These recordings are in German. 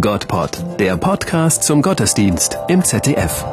Gottpod, der Podcast zum Gottesdienst im ZDF.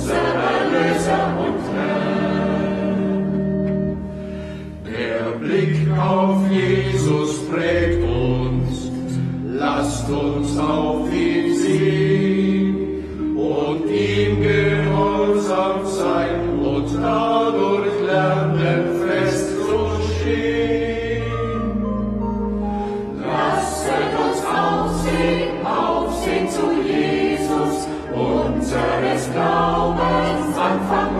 unser Erlöser und Herr. Der Blick auf Jesus prägt uns, lasst uns auf ihn sehen und ihm gehorsam sein und dadurch lernen fest zu stehen. aufsehen zu Jesus, unseres Glaubens.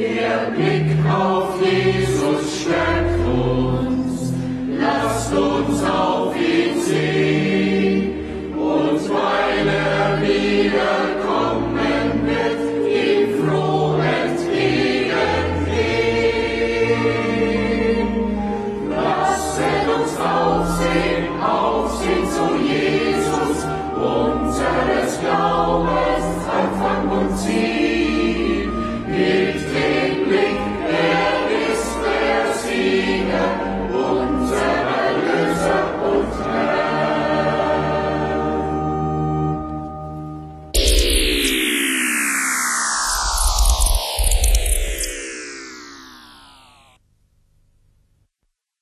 Der Blick auf Jesus stärkt uns, lasst uns auf